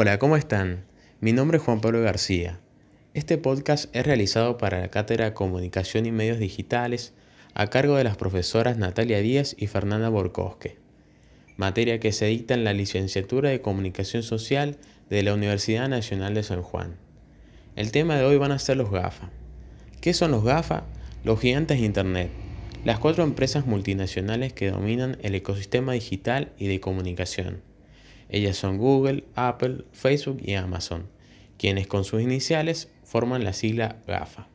Hola, ¿cómo están? Mi nombre es Juan Pablo García. Este podcast es realizado para la Cátedra Comunicación y Medios Digitales a cargo de las profesoras Natalia Díaz y Fernanda Borcosque, materia que se dicta en la licenciatura de Comunicación Social de la Universidad Nacional de San Juan. El tema de hoy van a ser los GAFA. ¿Qué son los GAFA? Los gigantes de Internet, las cuatro empresas multinacionales que dominan el ecosistema digital y de comunicación. Ellas son Google, Apple, Facebook y Amazon, quienes con sus iniciales forman la sigla GAFA.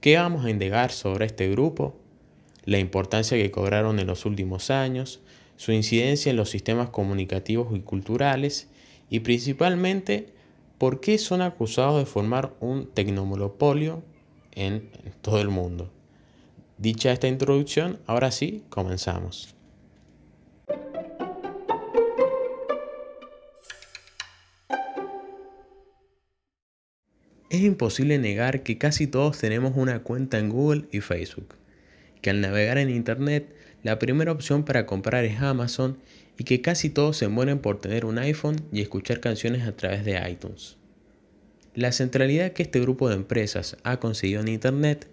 ¿Qué vamos a indagar sobre este grupo? La importancia que cobraron en los últimos años, su incidencia en los sistemas comunicativos y culturales y principalmente por qué son acusados de formar un tecnomonopolio en todo el mundo. Dicha esta introducción, ahora sí, comenzamos. Es imposible negar que casi todos tenemos una cuenta en Google y Facebook, que al navegar en Internet la primera opción para comprar es Amazon y que casi todos se mueren por tener un iPhone y escuchar canciones a través de iTunes. La centralidad que este grupo de empresas ha conseguido en Internet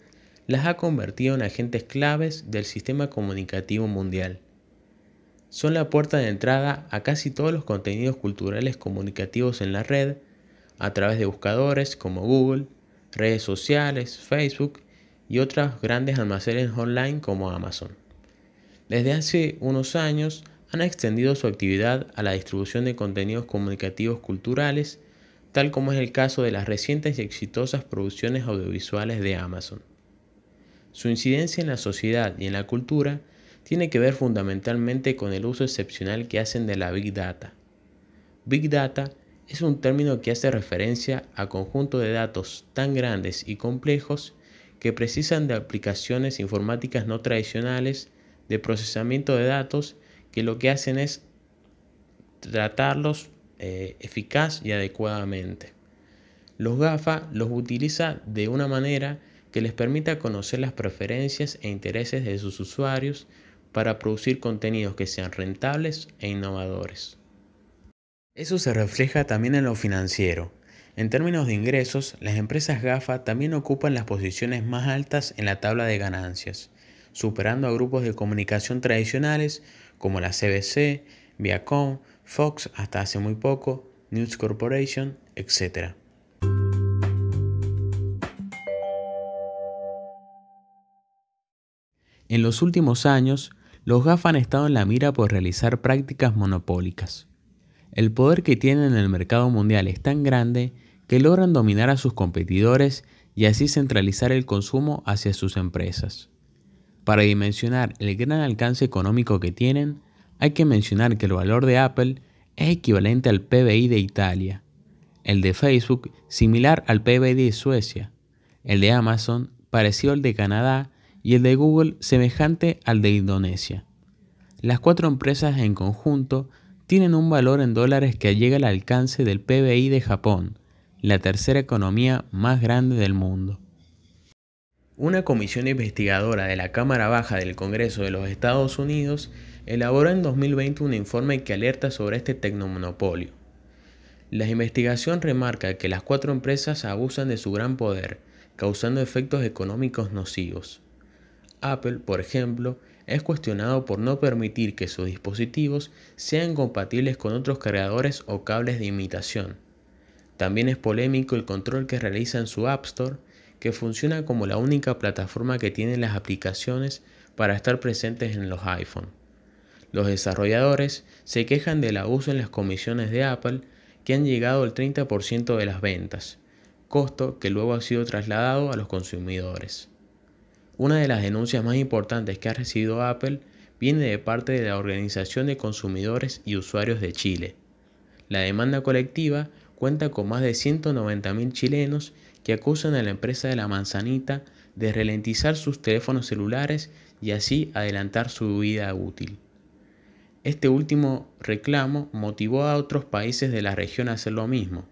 las ha convertido en agentes claves del sistema comunicativo mundial. Son la puerta de entrada a casi todos los contenidos culturales comunicativos en la red, a través de buscadores como Google, redes sociales, Facebook y otros grandes almacenes online como Amazon. Desde hace unos años han extendido su actividad a la distribución de contenidos comunicativos culturales, tal como es el caso de las recientes y exitosas producciones audiovisuales de Amazon. Su incidencia en la sociedad y en la cultura tiene que ver fundamentalmente con el uso excepcional que hacen de la Big Data. Big Data es un término que hace referencia a conjunto de datos tan grandes y complejos que precisan de aplicaciones informáticas no tradicionales de procesamiento de datos que lo que hacen es tratarlos eh, eficaz y adecuadamente. Los GAFA los utiliza de una manera que les permita conocer las preferencias e intereses de sus usuarios para producir contenidos que sean rentables e innovadores. Eso se refleja también en lo financiero. En términos de ingresos, las empresas GAFA también ocupan las posiciones más altas en la tabla de ganancias, superando a grupos de comunicación tradicionales como la CBC, Viacom, Fox hasta hace muy poco, News Corporation, etc. En los últimos años, los GAFA han estado en la mira por realizar prácticas monopólicas. El poder que tienen en el mercado mundial es tan grande que logran dominar a sus competidores y así centralizar el consumo hacia sus empresas. Para dimensionar el gran alcance económico que tienen, hay que mencionar que el valor de Apple es equivalente al PBI de Italia, el de Facebook similar al PBI de Suecia, el de Amazon parecido al de Canadá y el de Google semejante al de Indonesia. Las cuatro empresas en conjunto tienen un valor en dólares que llega al alcance del PBI de Japón, la tercera economía más grande del mundo. Una comisión investigadora de la Cámara Baja del Congreso de los Estados Unidos elaboró en 2020 un informe que alerta sobre este tecnomonopolio. La investigación remarca que las cuatro empresas abusan de su gran poder, causando efectos económicos nocivos. Apple, por ejemplo, es cuestionado por no permitir que sus dispositivos sean compatibles con otros cargadores o cables de imitación. También es polémico el control que realiza en su App Store, que funciona como la única plataforma que tienen las aplicaciones para estar presentes en los iPhone. Los desarrolladores se quejan del abuso en las comisiones de Apple que han llegado al 30% de las ventas, costo que luego ha sido trasladado a los consumidores. Una de las denuncias más importantes que ha recibido Apple viene de parte de la Organización de Consumidores y Usuarios de Chile. La demanda colectiva cuenta con más de 190.000 chilenos que acusan a la empresa de la manzanita de ralentizar sus teléfonos celulares y así adelantar su vida útil. Este último reclamo motivó a otros países de la región a hacer lo mismo.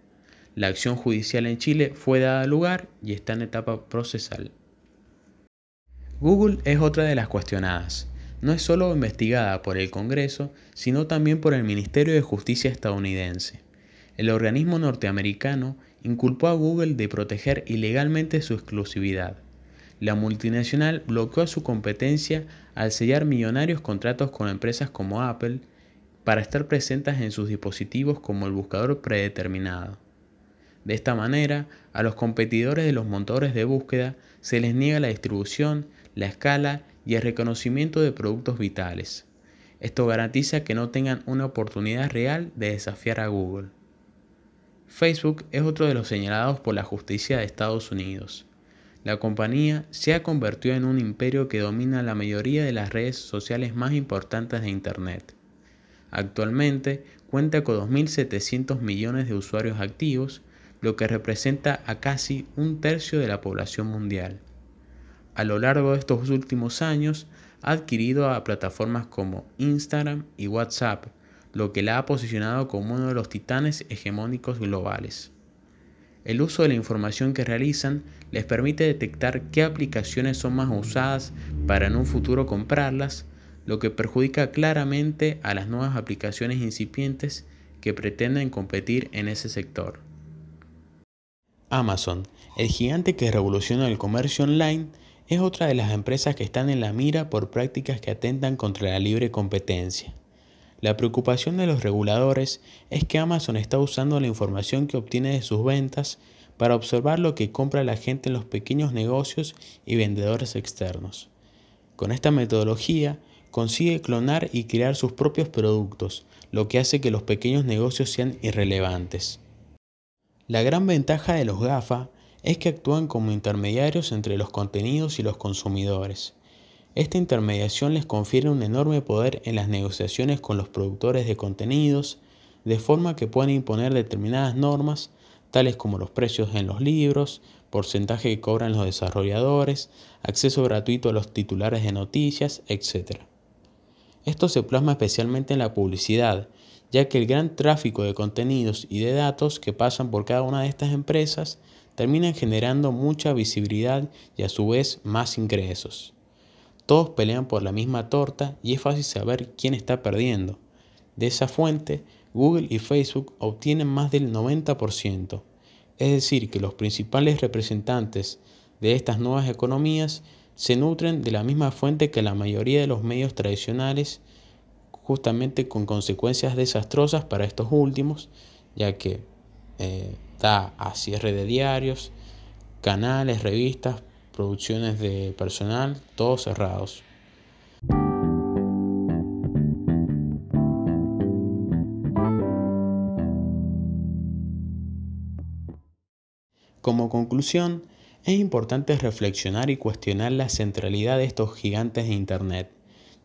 La acción judicial en Chile fue dada lugar y está en etapa procesal. Google es otra de las cuestionadas. No es solo investigada por el Congreso, sino también por el Ministerio de Justicia estadounidense. el organismo norteamericano inculpó a Google de proteger ilegalmente su exclusividad. La multinacional bloqueó su competencia al sellar millonarios contratos con empresas como Apple para estar presentes en sus dispositivos como el buscador predeterminado. De esta manera, a los competidores de los motores de búsqueda se les niega la distribución, la escala y el reconocimiento de productos vitales. Esto garantiza que no tengan una oportunidad real de desafiar a Google. Facebook es otro de los señalados por la justicia de Estados Unidos. La compañía se ha convertido en un imperio que domina la mayoría de las redes sociales más importantes de Internet. Actualmente cuenta con 2.700 millones de usuarios activos, lo que representa a casi un tercio de la población mundial. A lo largo de estos últimos años ha adquirido a plataformas como Instagram y WhatsApp, lo que la ha posicionado como uno de los titanes hegemónicos globales. El uso de la información que realizan les permite detectar qué aplicaciones son más usadas para en un futuro comprarlas, lo que perjudica claramente a las nuevas aplicaciones incipientes que pretenden competir en ese sector. Amazon, el gigante que revoluciona el comercio online, es otra de las empresas que están en la mira por prácticas que atentan contra la libre competencia. La preocupación de los reguladores es que Amazon está usando la información que obtiene de sus ventas para observar lo que compra la gente en los pequeños negocios y vendedores externos. Con esta metodología consigue clonar y crear sus propios productos, lo que hace que los pequeños negocios sean irrelevantes. La gran ventaja de los GAFA es que actúan como intermediarios entre los contenidos y los consumidores. Esta intermediación les confiere un enorme poder en las negociaciones con los productores de contenidos, de forma que pueden imponer determinadas normas, tales como los precios en los libros, porcentaje que cobran los desarrolladores, acceso gratuito a los titulares de noticias, etc. Esto se plasma especialmente en la publicidad, ya que el gran tráfico de contenidos y de datos que pasan por cada una de estas empresas terminan generando mucha visibilidad y a su vez más ingresos. Todos pelean por la misma torta y es fácil saber quién está perdiendo. De esa fuente, Google y Facebook obtienen más del 90%. Es decir, que los principales representantes de estas nuevas economías se nutren de la misma fuente que la mayoría de los medios tradicionales, justamente con consecuencias desastrosas para estos últimos, ya que eh, da a cierre de diarios, canales, revistas, producciones de personal, todos cerrados. Como conclusión, es importante reflexionar y cuestionar la centralidad de estos gigantes de Internet,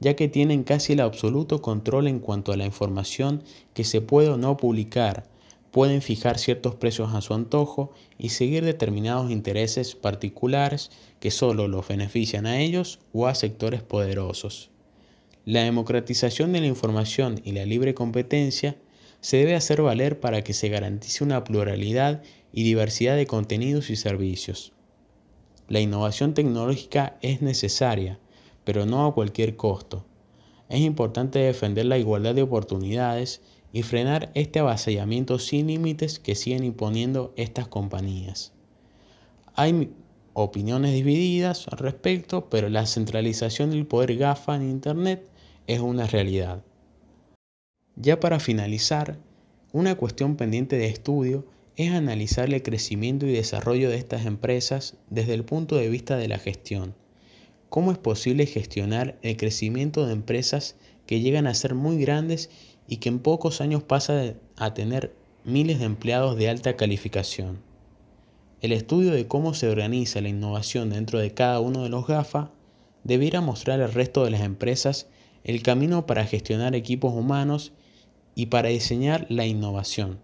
ya que tienen casi el absoluto control en cuanto a la información que se puede o no publicar, pueden fijar ciertos precios a su antojo y seguir determinados intereses particulares que solo los benefician a ellos o a sectores poderosos. La democratización de la información y la libre competencia se debe hacer valer para que se garantice una pluralidad y diversidad de contenidos y servicios. La innovación tecnológica es necesaria, pero no a cualquier costo. Es importante defender la igualdad de oportunidades y frenar este avasallamiento sin límites que siguen imponiendo estas compañías. Hay opiniones divididas al respecto, pero la centralización del poder GAFA en Internet es una realidad. Ya para finalizar, una cuestión pendiente de estudio es analizar el crecimiento y desarrollo de estas empresas desde el punto de vista de la gestión. ¿Cómo es posible gestionar el crecimiento de empresas que llegan a ser muy grandes y que en pocos años pasa a tener miles de empleados de alta calificación. El estudio de cómo se organiza la innovación dentro de cada uno de los GAFA debiera mostrar al resto de las empresas el camino para gestionar equipos humanos y para diseñar la innovación.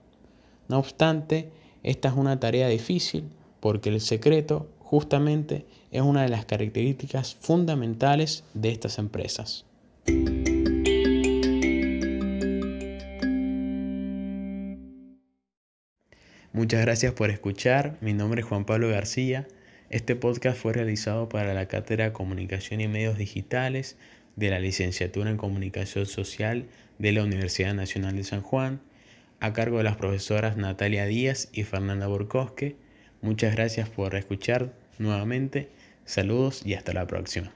No obstante, esta es una tarea difícil porque el secreto justamente es una de las características fundamentales de estas empresas. Muchas gracias por escuchar. Mi nombre es Juan Pablo García. Este podcast fue realizado para la Cátedra de Comunicación y Medios Digitales de la Licenciatura en Comunicación Social de la Universidad Nacional de San Juan. a cargo de las profesoras Natalia Díaz y Fernanda Burkowski. Muchas gracias por escuchar nuevamente. Saludos y hasta la próxima.